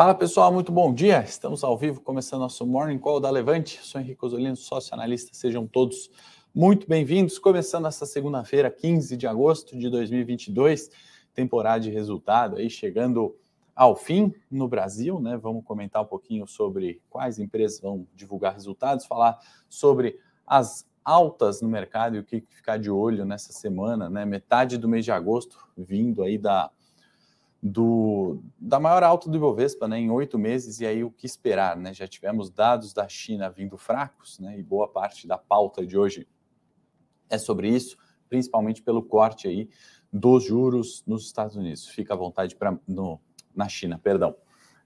Fala pessoal, muito bom dia. Estamos ao vivo, começando nosso Morning Call da Levante. Sou Henrique Osolino, sócio analista. Sejam todos muito bem-vindos. Começando essa segunda-feira, 15 de agosto de 2022, temporada de resultado aí chegando ao fim no Brasil, né? Vamos comentar um pouquinho sobre quais empresas vão divulgar resultados, falar sobre as altas no mercado e o que ficar de olho nessa semana, né? Metade do mês de agosto vindo aí da do, da maior alta do Ibovespa né, em oito meses, e aí o que esperar? Né? Já tivemos dados da China vindo fracos, né, e boa parte da pauta de hoje é sobre isso, principalmente pelo corte aí dos juros nos Estados Unidos. Fica à vontade para na China, perdão.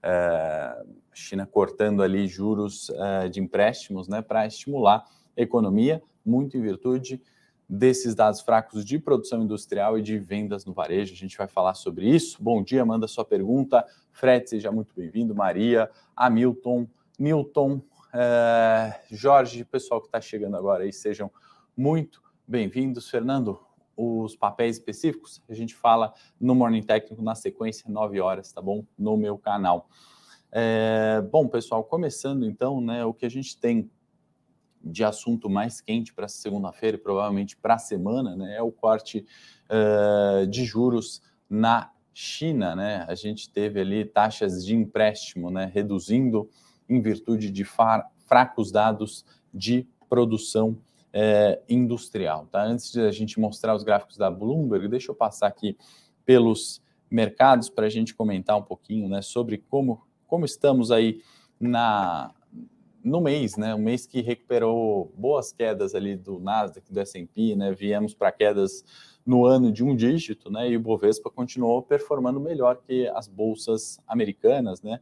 É, China cortando ali juros é, de empréstimos né, para estimular a economia, muito em virtude desses dados fracos de produção industrial e de vendas no varejo. A gente vai falar sobre isso. Bom dia, manda sua pergunta. Fred, seja muito bem-vindo. Maria, Hamilton, Newton, é, Jorge, pessoal que está chegando agora aí, sejam muito bem-vindos. Fernando, os papéis específicos a gente fala no Morning Técnico na sequência, 9 horas, tá bom? No meu canal. É, bom, pessoal, começando então, né, o que a gente tem de assunto mais quente para segunda-feira e provavelmente para a semana, né, é o corte uh, de juros na China, né? A gente teve ali taxas de empréstimo, né, reduzindo em virtude de fracos dados de produção eh, industrial, tá? Antes de a gente mostrar os gráficos da Bloomberg, deixa eu passar aqui pelos mercados para a gente comentar um pouquinho, né, sobre como como estamos aí na no mês, né? Um mês que recuperou boas quedas ali do Nasdaq, do S&P, né? Viemos para quedas no ano de um dígito, né? E o Bovespa continuou performando melhor que as bolsas americanas, né?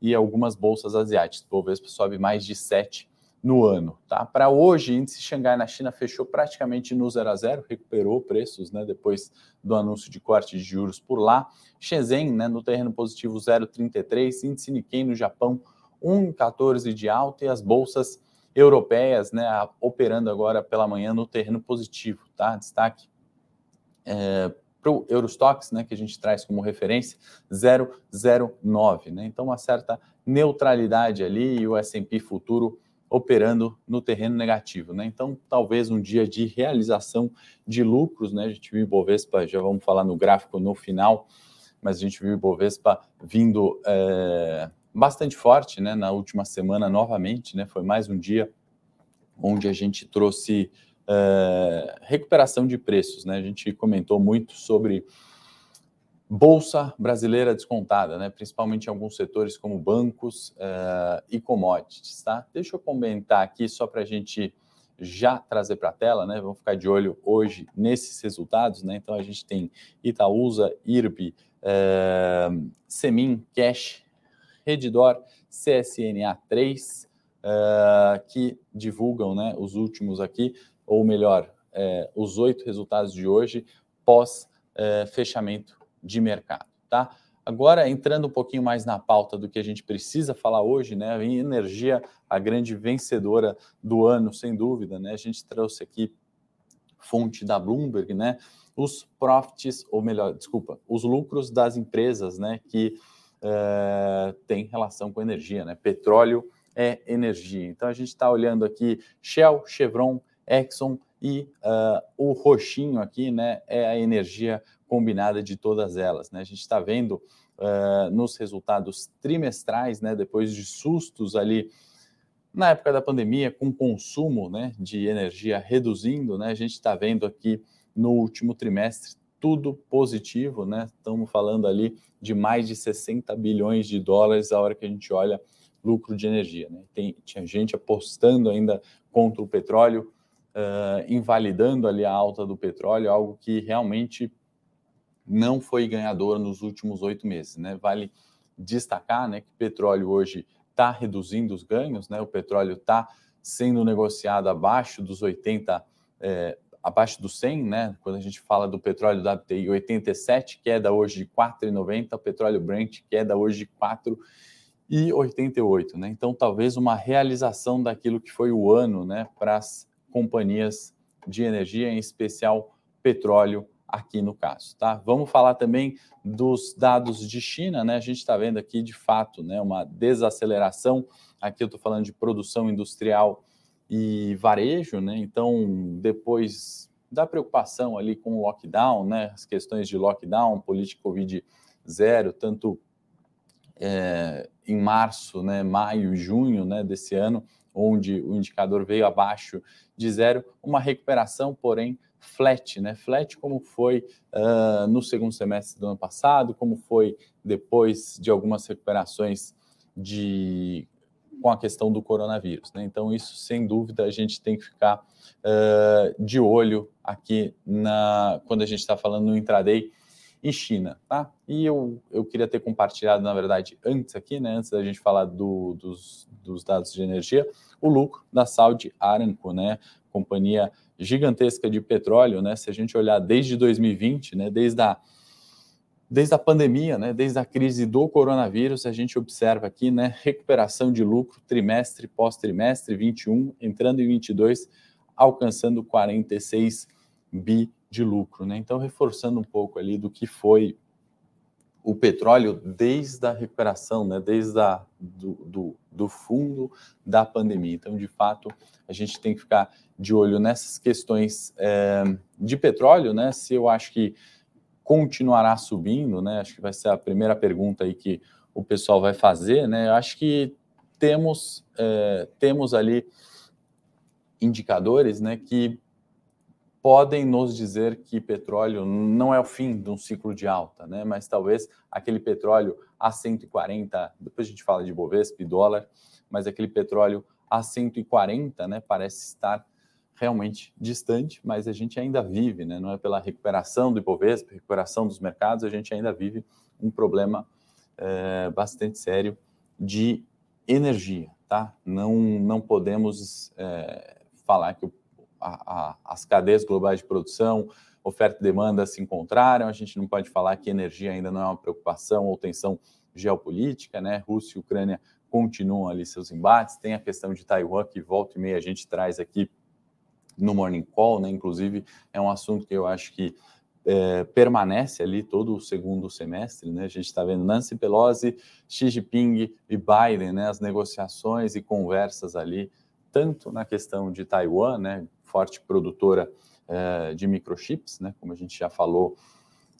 E algumas bolsas asiáticas. O Bovespa sobe mais de 7 no ano, tá? Para hoje, índice Xangai na China fechou praticamente no 0 a 0, recuperou preços, né, depois do anúncio de corte de juros por lá. Shenzhen, né, no terreno positivo 0,33, índice Nikkei no Japão 1,14 de alta e as bolsas europeias, né, operando agora pela manhã no terreno positivo, tá? Destaque é, para o Eurostox, né, que a gente traz como referência, 0,09, né? Então, uma certa neutralidade ali e o S&P futuro operando no terreno negativo, né? Então, talvez um dia de realização de lucros, né? A gente viu o Bovespa, já vamos falar no gráfico no final, mas a gente viu o Bovespa vindo é, bastante forte, né, na última semana novamente, né, foi mais um dia onde a gente trouxe uh, recuperação de preços, né, a gente comentou muito sobre bolsa brasileira descontada, né, principalmente em alguns setores como bancos uh, e commodities, tá? Deixa eu comentar aqui só para a gente já trazer para a tela, né? Vamos ficar de olho hoje nesses resultados, né? Então a gente tem Itaúsa, IRB, uh, Semin, Cash, Redditor, CSNA3, uh, eh, que divulgam né, os últimos aqui, ou melhor, uh, os oito resultados de hoje pós uh, fechamento de mercado. Tá? Agora, entrando um pouquinho mais na pauta do que a gente precisa falar hoje, né? Energia, a grande vencedora do ano, sem dúvida, né? A gente trouxe aqui fonte da Bloomberg, né? Os profits, ou melhor, desculpa, os lucros das empresas, né? Que uh, tem relação com energia, né? Petróleo é energia. Então a gente está olhando aqui Shell, Chevron, Exxon e uh, o roxinho aqui, né? É a energia combinada de todas elas, né? A gente está vendo uh, nos resultados trimestrais, né? Depois de sustos ali na época da pandemia, com consumo né, de energia reduzindo, né, a gente está vendo aqui no último trimestre tudo positivo, né? Estamos falando ali de mais de 60 bilhões de dólares a hora que a gente olha lucro de energia. Né? Tem, tinha gente apostando ainda contra o petróleo, uh, invalidando ali a alta do petróleo, algo que realmente não foi ganhador nos últimos oito meses. Né? Vale destacar né, que o petróleo hoje está reduzindo os ganhos, né? o petróleo está sendo negociado abaixo dos 80 eh, abaixo do 100, né? Quando a gente fala do petróleo WTI 87, queda hoje de 4,90, o petróleo Brent queda hoje de 4,88, né? Então, talvez uma realização daquilo que foi o ano, né, para as companhias de energia, em especial petróleo aqui no caso, tá? Vamos falar também dos dados de China, né? A gente está vendo aqui de fato, né, uma desaceleração. Aqui eu estou falando de produção industrial e varejo, né? Então, depois da preocupação ali com o lockdown, né? As questões de lockdown, política Covid zero, tanto é, em março, né, maio junho né, desse ano, onde o indicador veio abaixo de zero, uma recuperação, porém, flat, né? Flat como foi uh, no segundo semestre do ano passado, como foi depois de algumas recuperações de com a questão do coronavírus. Né? Então, isso, sem dúvida, a gente tem que ficar uh, de olho aqui na quando a gente está falando no intraday em China, tá? E eu, eu queria ter compartilhado, na verdade, antes aqui, né, antes da gente falar do, dos, dos dados de energia, o lucro da Saudi Aramco, né, companhia gigantesca de petróleo, né, se a gente olhar desde 2020, né, desde a desde a pandemia, né, desde a crise do coronavírus, a gente observa aqui, né, recuperação de lucro trimestre pós trimestre, 21 entrando em 22, alcançando 46 bi de lucro, né? Então, reforçando um pouco ali do que foi o petróleo desde a recuperação, né? desde a, do, do, do, fundo da pandemia. Então, de fato, a gente tem que ficar de olho nessas questões é, de petróleo, né? Se eu acho que continuará subindo, né? Acho que vai ser a primeira pergunta aí que o pessoal vai fazer, né? Eu acho que temos, é, temos ali indicadores, né, que podem nos dizer que petróleo não é o fim de um ciclo de alta, né? mas talvez aquele petróleo a 140, depois a gente fala de Bovespa e dólar, mas aquele petróleo a 140 né, parece estar realmente distante, mas a gente ainda vive, né? não é pela recuperação do Ibovespa, recuperação dos mercados, a gente ainda vive um problema é, bastante sério de energia. Tá? Não, não podemos é, falar que a, a, as cadeias globais de produção, oferta e demanda se encontraram. A gente não pode falar que energia ainda não é uma preocupação ou tensão geopolítica, né? Rússia e Ucrânia continuam ali seus embates. Tem a questão de Taiwan, que volta e meia a gente traz aqui no Morning Call, né? Inclusive, é um assunto que eu acho que é, permanece ali todo o segundo semestre, né? A gente está vendo Nancy Pelosi, Xi Jinping e Biden, né? As negociações e conversas ali, tanto na questão de Taiwan, né? forte produtora é, de microchips, né, como a gente já falou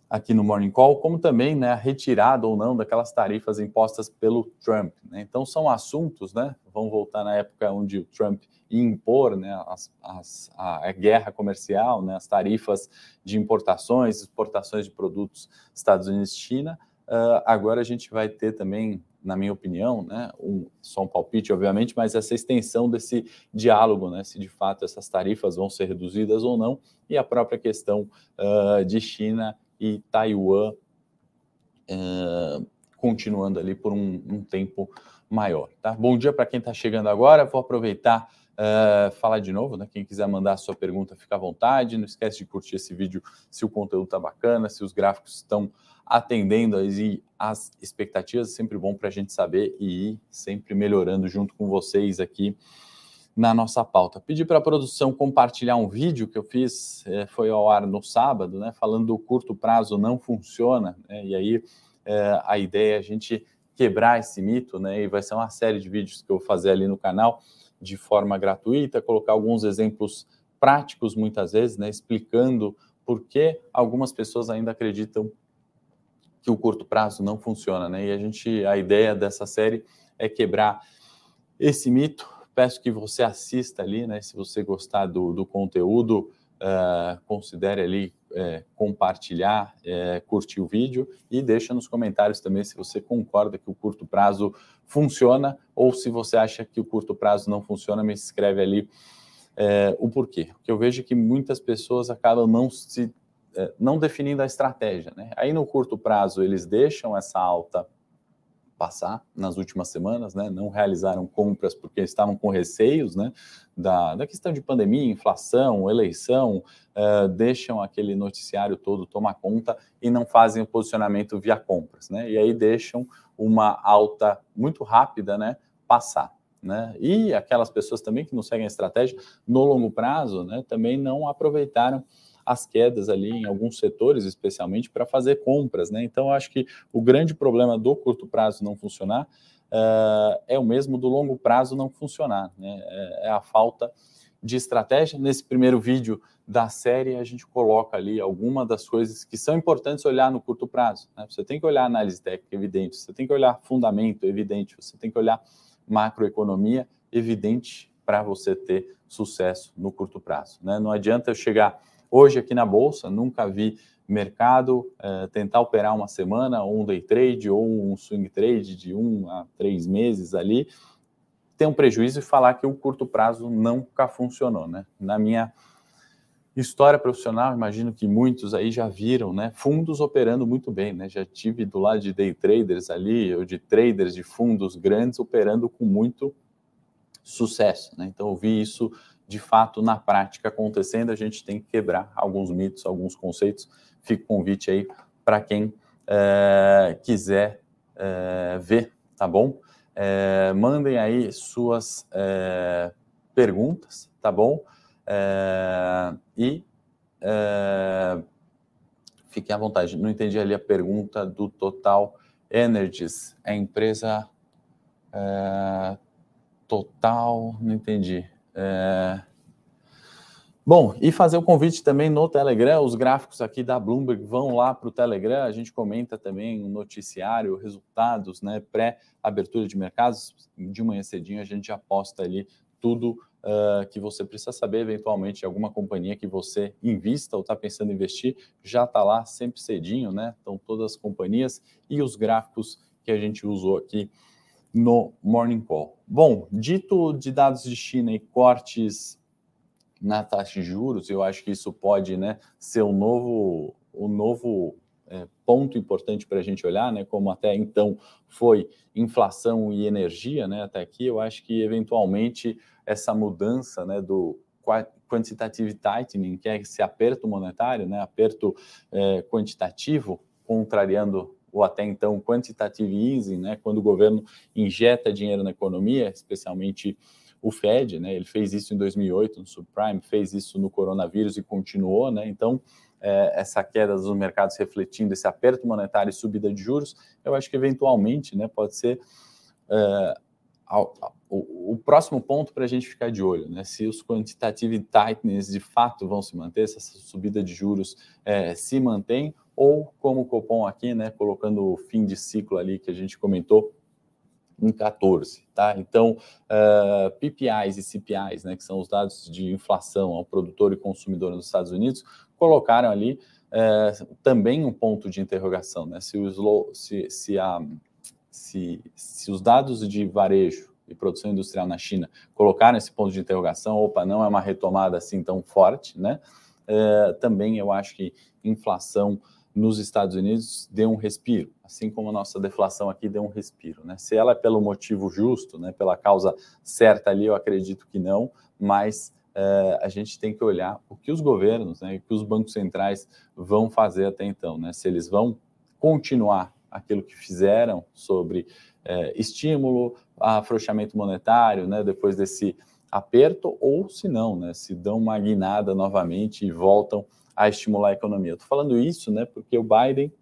aqui no Morning Call, como também né, a retirada ou não daquelas tarifas impostas pelo Trump. Né? Então, são assuntos, né, vão voltar na época onde o Trump ia impor né, as, as, a, guerra comercial, né, as tarifas de importações, exportações de produtos Estados Unidos-China. Uh, agora a gente vai ter também na minha opinião, né, um, só um palpite, obviamente, mas essa extensão desse diálogo, né, se de fato essas tarifas vão ser reduzidas ou não, e a própria questão uh, de China e Taiwan uh, continuando ali por um, um, tempo maior. Tá? Bom dia para quem está chegando agora, vou aproveitar Uh, falar de novo, né? Quem quiser mandar a sua pergunta, fica à vontade. Não esquece de curtir esse vídeo se o conteúdo está bacana, se os gráficos estão atendendo as expectativas, é sempre bom para a gente saber e ir sempre melhorando junto com vocês aqui na nossa pauta. Pedi para a produção compartilhar um vídeo que eu fiz, é, foi ao ar no sábado, né, falando do curto prazo não funciona, né, e aí é, a ideia é a gente quebrar esse mito, né, e vai ser uma série de vídeos que eu vou fazer ali no canal de forma gratuita, colocar alguns exemplos práticos muitas vezes, né, explicando por que algumas pessoas ainda acreditam que o curto prazo não funciona, né? E a gente, a ideia dessa série é quebrar esse mito. Peço que você assista ali, né? Se você gostar do, do conteúdo, uh, considere ali uh, compartilhar, uh, curtir o vídeo e deixa nos comentários também se você concorda que o curto prazo funciona ou se você acha que o curto prazo não funciona, me escreve ali o porquê. Porque eu vejo que muitas pessoas acabam não se é, não definindo a estratégia. Né? Aí no curto prazo eles deixam essa alta passar nas últimas semanas, né? não realizaram compras porque estavam com receios né? da, da questão de pandemia, inflação, eleição, uh, deixam aquele noticiário todo tomar conta e não fazem o posicionamento via compras. Né? E aí deixam uma alta muito rápida né? passar. Né? E aquelas pessoas também que não seguem a estratégia no longo prazo né? também não aproveitaram as quedas ali em alguns setores, especialmente para fazer compras, né? Então, acho que o grande problema do curto prazo não funcionar uh, é o mesmo do longo prazo não funcionar, né? É, é a falta de estratégia. Nesse primeiro vídeo da série, a gente coloca ali alguma das coisas que são importantes olhar no curto prazo. Né? Você tem que olhar análise técnica, evidente, você tem que olhar fundamento, evidente, você tem que olhar macroeconomia, evidente, para você ter sucesso no curto prazo. Né? Não adianta eu chegar hoje aqui na Bolsa, nunca vi mercado, é, tentar operar uma semana, ou um day trade, ou um swing trade de um a três meses ali, ter um prejuízo e falar que o curto prazo nunca funcionou. Né? Na minha história profissional, imagino que muitos aí já viram, né? Fundos operando muito bem, né? Já tive do lado de day traders ali, ou de traders de fundos grandes operando com muito sucesso, né? Então eu vi isso de fato na prática acontecendo. A gente tem que quebrar alguns mitos, alguns conceitos. Fica o convite aí para quem é, quiser é, ver, tá bom? É, mandem aí suas perguntas, tá bom? E fiquem à vontade. Não entendi ali a pergunta do Total Energies. É empresa Total, não entendi. É, Bom, e fazer o convite também no Telegram, os gráficos aqui da Bloomberg vão lá para o Telegram, a gente comenta também o noticiário, resultados, né, pré-abertura de mercados, de manhã cedinho a gente já posta ali tudo uh, que você precisa saber, eventualmente, alguma companhia que você invista ou está pensando em investir, já está lá sempre cedinho, né? Então, todas as companhias e os gráficos que a gente usou aqui no Morning Call. Bom, dito de dados de China e cortes na taxa de juros, eu acho que isso pode né, ser o um novo, um novo é, ponto importante para a gente olhar, né? Como até então foi inflação e energia, né? Até aqui, eu acho que eventualmente essa mudança, né? Do quantitative tightening, que é esse aperto monetário, né? Aperto é, quantitativo, contrariando o até então quantitative easing, né? Quando o governo injeta dinheiro na economia, especialmente o Fed, né? Ele fez isso em 2008 no subprime, fez isso no coronavírus e continuou, né? Então é, essa queda dos mercados refletindo esse aperto monetário e subida de juros, eu acho que eventualmente né, pode ser é, o, o, próximo ponto para a gente ficar de olho, né? Se os quantitative tightness de fato vão se manter, se essa subida de juros é, se mantém, ou como o aqui, né, colocando o fim de ciclo ali que a gente comentou, em 14, tá? Então, uh, é, PPIs e CPIs, né, que são os dados de inflação ao produtor e consumidor nos Estados Unidos, colocaram ali é, também um ponto de interrogação, né? Se, slow, se, se, a, se, se os dados de varejo e produção industrial na China colocaram esse ponto de interrogação, opa, não é uma retomada assim tão forte, né? É, também eu acho que inflação nos Estados Unidos deu um respiro, assim como a nossa deflação aqui deu um respiro, né? Se ela é pelo motivo justo, né, pela causa certa ali, eu acredito que não, mas uh, a gente tem que olhar o que os governos, né, o que os bancos centrais vão fazer até então, né? Se eles vão continuar aquilo que fizeram sobre uh, estímulo, afrouxamento monetário, né, depois desse aperto, ou se não, né, se dão uma guinada novamente e voltam a estimular a economia. Estou falando isso, né, porque o Biden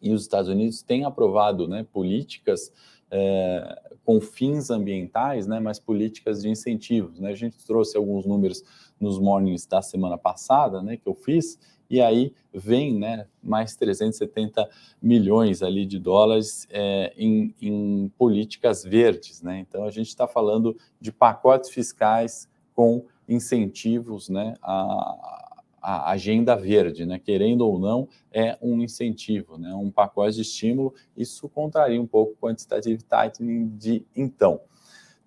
e os Estados Unidos têm aprovado, né, políticas é, com fins ambientais, né, mas políticas de incentivos. Né? A gente trouxe alguns números nos mornings da semana passada, né, que eu fiz, e aí vem né, mais 370 milhões ali de dólares é, em, em, políticas verdes. Né? Então a gente está falando de pacotes fiscais com incentivos né, a, a agenda verde, né? querendo ou não, é um incentivo, né? um pacote de estímulo. Isso contraria um pouco o quantitative tightening de então.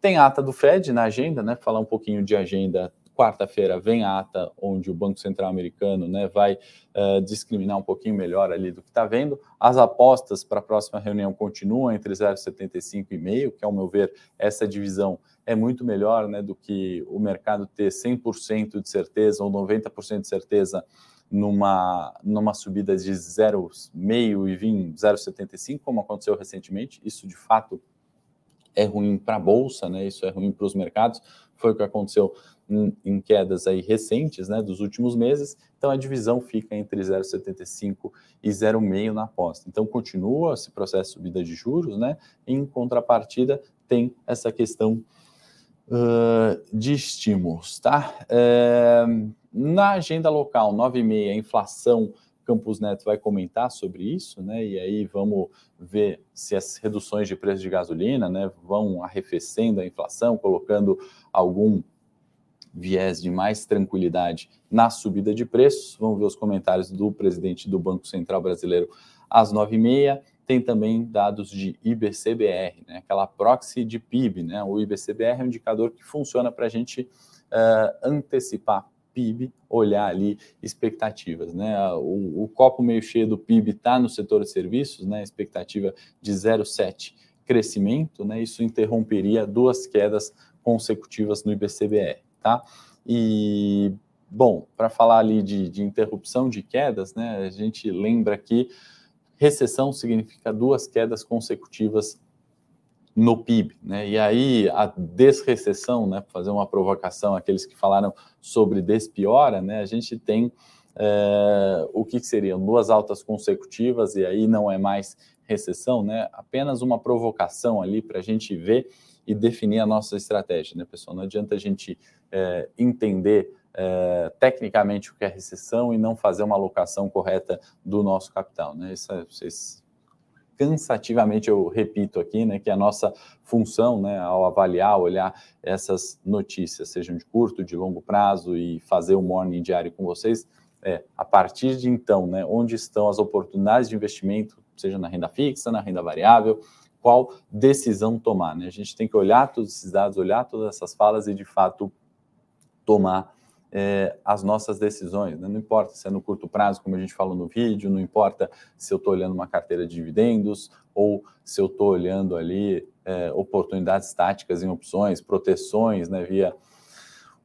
Tem ata do Fed na agenda, né? Falar um pouquinho de agenda. Quarta-feira vem a ata onde o Banco Central Americano né, vai uh, discriminar um pouquinho melhor ali do que está vendo. As apostas para a próxima reunião continuam entre 0,75 e meio, que, ao meu ver, essa divisão é muito melhor né, do que o mercado ter 100% de certeza ou 90% de certeza numa, numa subida de 0,5 e vir 0,75, como aconteceu recentemente. Isso, de fato, é ruim para a bolsa, né? Isso é ruim para os mercados. Foi o que aconteceu em, em, quedas aí recentes, né, dos últimos meses. Então a divisão fica entre 0,75 e 0,5 na aposta. Então continua esse processo de subida de juros, né? Em contrapartida tem essa questão uh, de estímulos, tá? É, na agenda local 9,5 a inflação Campos Neto vai comentar sobre isso, né? E aí vamos ver se as reduções de preço de gasolina, né, vão arrefecendo a inflação, colocando algum viés de mais tranquilidade na subida de preços. Vamos ver os comentários do presidente do Banco Central Brasileiro às nove e meia. Tem também dados de IBCBR, né, aquela proxy de PIB. Né? O IBCBR é um indicador que funciona para a gente uh, antecipar PIB, olhar ali expectativas. Né? O, o copo meio cheio do PIB está no setor de serviços, né? expectativa de 0,7 crescimento, né? isso interromperia duas quedas consecutivas no IBCBR. Tá? E, bom, para falar ali de, de interrupção de quedas, né? a gente lembra que recessão significa duas quedas consecutivas no PIB, né? E aí a desrecessão, né? Fazer uma provocação aqueles que falaram sobre despiora, né? A gente tem é, o que, que seriam duas altas consecutivas e aí não é mais recessão, né? Apenas uma provocação ali para a gente ver e definir a nossa estratégia, né, pessoal? Não adianta a gente é, entender é, tecnicamente o que é recessão e não fazer uma alocação correta do nosso capital, né? Isso é, vocês cansativamente eu repito aqui, né, que a nossa função, né, ao avaliar, olhar essas notícias, sejam de curto, de longo prazo e fazer o morning diário com vocês, é, a partir de então, né, onde estão as oportunidades de investimento, seja na renda fixa, na renda variável, qual decisão tomar, né? A gente tem que olhar todos esses dados, olhar todas essas falas e de fato tomar é, as nossas decisões. Né? Não importa se é no curto prazo, como a gente falou no vídeo, não importa se eu estou olhando uma carteira de dividendos ou se eu estou olhando ali é, oportunidades táticas em opções, proteções, né, via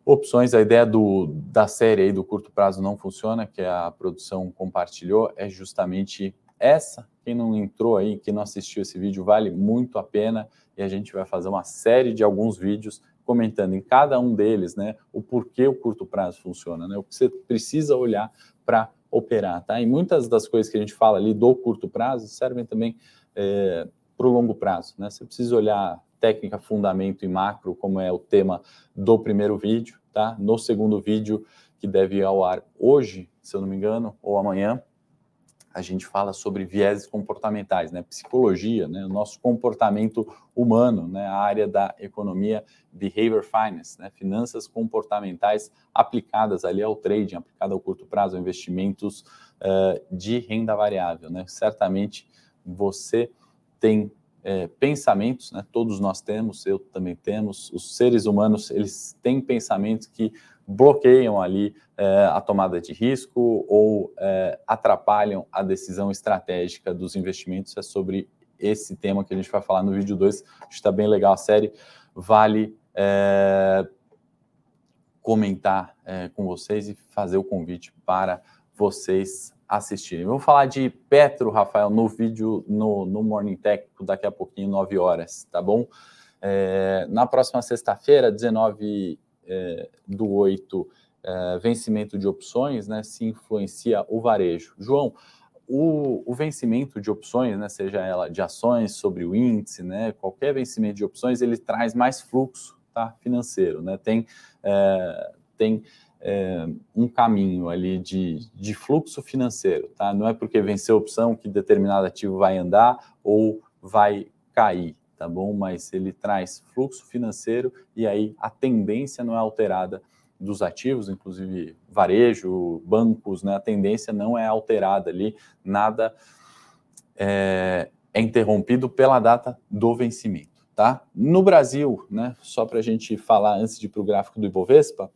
opções. A ideia do, da série aí do curto prazo não funciona, que a produção compartilhou, é justamente essa. Quem não entrou aí, quem não assistiu esse vídeo, vale muito a pena e a gente vai fazer uma série de alguns vídeos comentando em cada um deles, né, o porquê o curto prazo funciona, né, o que você precisa olhar para operar, tá? E muitas das coisas que a gente fala ali do curto prazo servem também é, para o longo prazo, né? Você precisa olhar técnica, fundamento e macro, como é o tema do primeiro vídeo, tá? No segundo vídeo, que deve ir ao ar hoje, se eu não me engano, ou amanhã, a gente fala sobre vieses comportamentais, né? Psicologia, né? O nosso comportamento humano, né? A área da economia behavior finance, né? Finanças comportamentais aplicadas ali ao trading, aplicada ao curto prazo, investimentos uh, de renda variável, né? Certamente você tem é, pensamentos, né? Todos nós temos, eu também temos. Os seres humanos eles têm pensamentos que bloqueiam ali é, a tomada de risco ou é, atrapalham a decisão estratégica dos investimentos. É sobre esse tema que a gente vai falar no vídeo 2. Está bem legal a série. Vale é, comentar com vocês e fazer o convite para vocês assistirem. Vamos falar de Petro, Rafael, no vídeo no, no Morning Técnico daqui a pouquinho, 9 horas, tá bom? Na próxima sexta-feira, 19 é, do 8, é, vencimento de opções, né, se influencia o varejo. João, o, o, vencimento de opções, né, seja ela de ações sobre o índice, né, qualquer vencimento de opções, ele traz mais fluxo tá, financeiro, né, tem, é, tem é, um caminho ali de, de fluxo financeiro, tá? Não é porque venceu a opção que determinado ativo vai andar ou vai cair, tá bom? Mas ele traz fluxo financeiro e aí a tendência não é alterada dos ativos, inclusive varejo, bancos, né? A tendência não é alterada ali, nada é, é interrompido pela data do vencimento, tá? No Brasil, né? Só para a gente falar antes de ir para o gráfico do Ibovespa,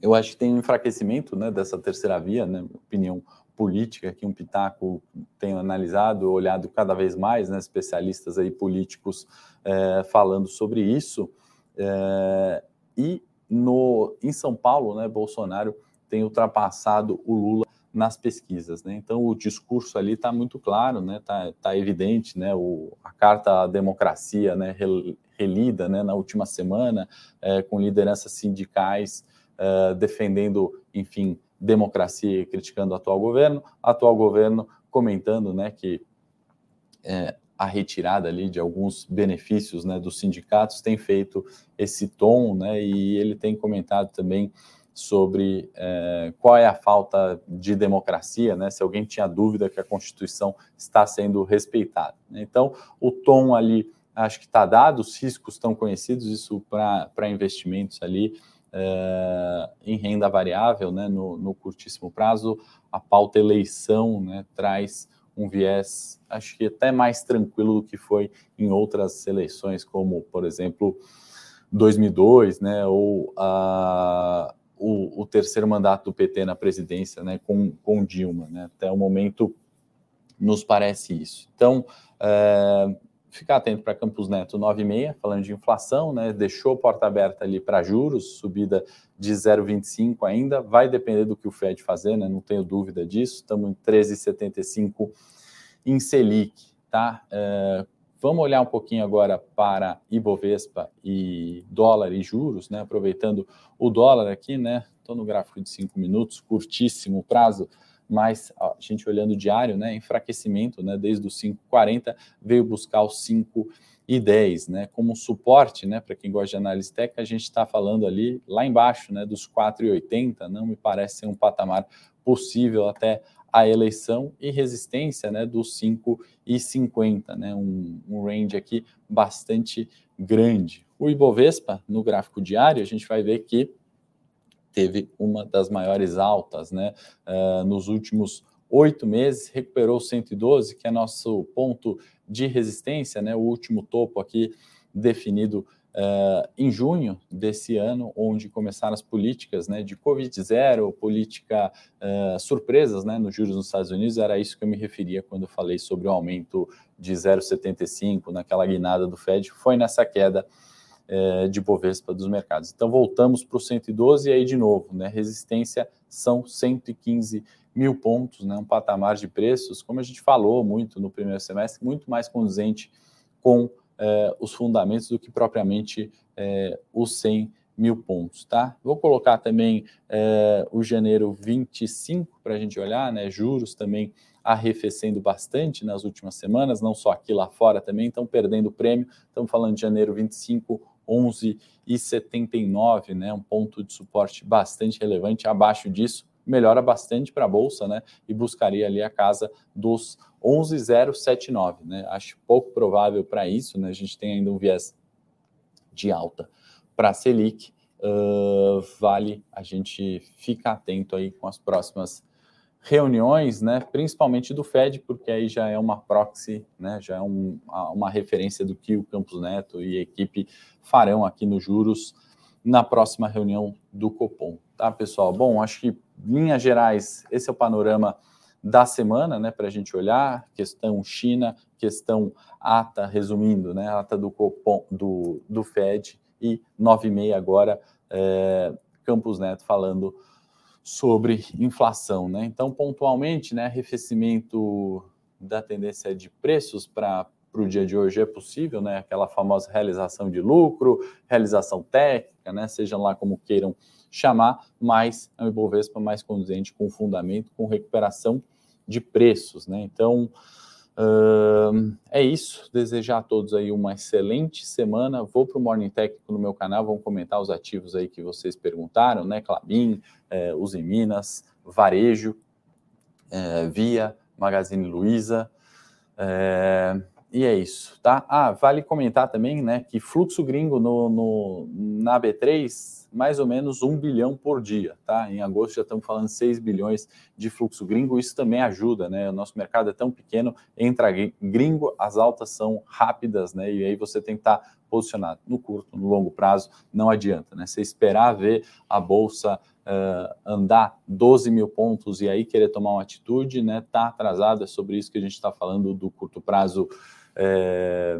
eu acho que tem um enfraquecimento, né? Dessa terceira via, né? Opinião política que um pitaco tenho analisado, olhado cada vez mais, né, especialistas aí políticos é, falando sobre isso. É, e no, em São Paulo, né, Bolsonaro tem ultrapassado o Lula nas pesquisas. Né? Então, o discurso ali está muito claro, está né? Tá, tá evidente, né? o, a Carta à Democracia né? relida né? na última semana, é, com lideranças sindicais é, defendendo, enfim, democracia e criticando o atual governo, atual governo comentando né, que é, a retirada ali de alguns benefícios né, dos sindicatos tem feito esse tom, né, e ele tem comentado também sobre é, qual é a falta de democracia, né, se alguém tinha dúvida que a Constituição está sendo respeitada. Então, o tom ali acho que está dado, os riscos estão conhecidos, isso para investimentos ali é, em renda variável, né, no, no curtíssimo prazo, a pauta eleição né, traz um viés, acho que até mais tranquilo do que foi em outras eleições, como, por exemplo, 2002, né, ou o, o, terceiro mandato do PT na presidência, né, com, com Dilma, né, até o momento nos parece isso. Então, é, ficar atento para Campos Neto 9,6, falando de inflação, né? Deixou porta aberta ali para juros, subida de 0,25 ainda, vai depender do que o Fed fazer, né? Não tenho dúvida disso. Estamos em 13,75 em Selic, tá? É, vamos olhar um pouquinho agora para Ibovespa e dólar e juros, né? Aproveitando o dólar aqui, né? Estou no gráfico de 5 minutos, curtíssimo prazo mas a gente olhando o diário, né, enfraquecimento, né, desde os 5,40 veio buscar os 5,10, né, como suporte, né, para quem gosta de análise técnica, a gente está falando ali lá embaixo, né, dos 4,80, não me parece ser um patamar possível até a eleição e resistência, né, dos 5,50, né, um, um range aqui bastante grande. O Ibovespa, no gráfico diário, a gente vai ver que teve uma das maiores altas né, uh, nos últimos oito meses, recuperou 112, que é nosso ponto de resistência, né, o último topo aqui definido uh, em junho desse ano, onde começaram as políticas né, de Covid-0, política uh, surpresas né, nos juros nos Estados Unidos, era isso que eu me referia quando falei sobre o aumento de 0,75 naquela guinada do Fed, foi nessa queda é, de Bovespa dos mercados. Então voltamos para o 112 e aí de novo, né? Resistência são 115 mil pontos, né? Um patamar de preços, como a gente falou muito no primeiro semestre, muito mais conduzente com é, os fundamentos do que propriamente é, os 100 mil pontos, tá? Vou colocar também o janeiro 25 para a gente olhar, né? Juros também arrefecendo bastante nas últimas semanas, não só aqui lá fora também, estão perdendo prêmio. Estamos falando de janeiro 25, 11,79, né? Um ponto de suporte bastante relevante. Abaixo disso, melhora bastante para a bolsa, né? E buscaria ali a casa dos 11,079, né? Acho pouco provável para isso, né? A gente tem ainda um viés de alta para a Selic. Uh, vale a gente ficar atento aí com as próximas reuniões, né, principalmente do Fed, porque aí já é uma proxy, né, já é um, uma referência do que o Campos Neto e equipe farão aqui nos juros na próxima reunião do Copom, tá, pessoal? Bom, acho que, linhas gerais, esse é o panorama da semana, né, para a gente olhar, questão China, questão ata, resumindo, né, ata do Copom, do, do Fed, e 9 e meia agora, é, Campos Neto falando sobre inflação, né? Então, pontualmente, né, arrefecimento da tendência de preços para para o dia de hoje é possível, né? Aquela famosa realização de lucro, realização técnica, né? Seja lá como queiram chamar, mas é um Ibovespa mais conduzente com fundamento, com recuperação de preços, né? Então, Uh, é isso. Desejar a todos aí uma excelente semana. Vou para o Morning Técnico no meu canal, vamos comentar os ativos aí que vocês perguntaram, né? Clabin, é, Minas, Varejo, é, Via, Magazine Luiza. É, e é isso, tá? Ah, vale comentar também, né, que fluxo gringo no, no, na B3, mais ou menos um bilhão por dia, tá? Em agosto já estamos falando 6 bilhões de fluxo gringo, isso também ajuda, né? O nosso mercado é tão pequeno, entra gringo, as altas são rápidas, né? E aí você tem que estar posicionado no curto, no longo prazo, não adianta, né? Você esperar ver a bolsa uh, andar 12 mil pontos e aí querer tomar uma atitude, né? Tá atrasado, é sobre isso que a gente está falando do curto prazo é,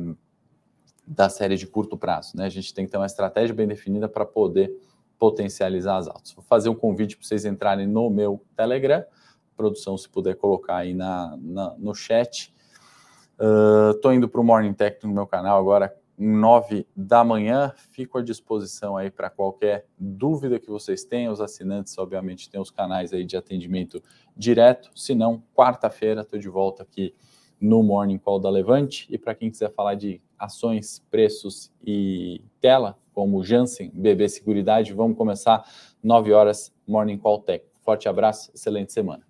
da série de curto prazo. Né? A gente tem que ter uma estratégia bem definida para poder potencializar as altas. Vou fazer um convite para vocês entrarem no meu Telegram produção, se puder colocar aí na, na no chat. Estou uh, indo para o Morning Tech no meu canal agora, 9 da manhã. Fico à disposição aí para qualquer dúvida que vocês tenham. Os assinantes, obviamente, têm os canais aí de atendimento direto. Se não, quarta-feira estou de volta aqui no Morning Call da Levante. E para quem quiser falar de ações, preços e tela, como Janssen, BB Seguridade, vamos começar 9 horas Morning Call Tech. Forte abraço, excelente semana.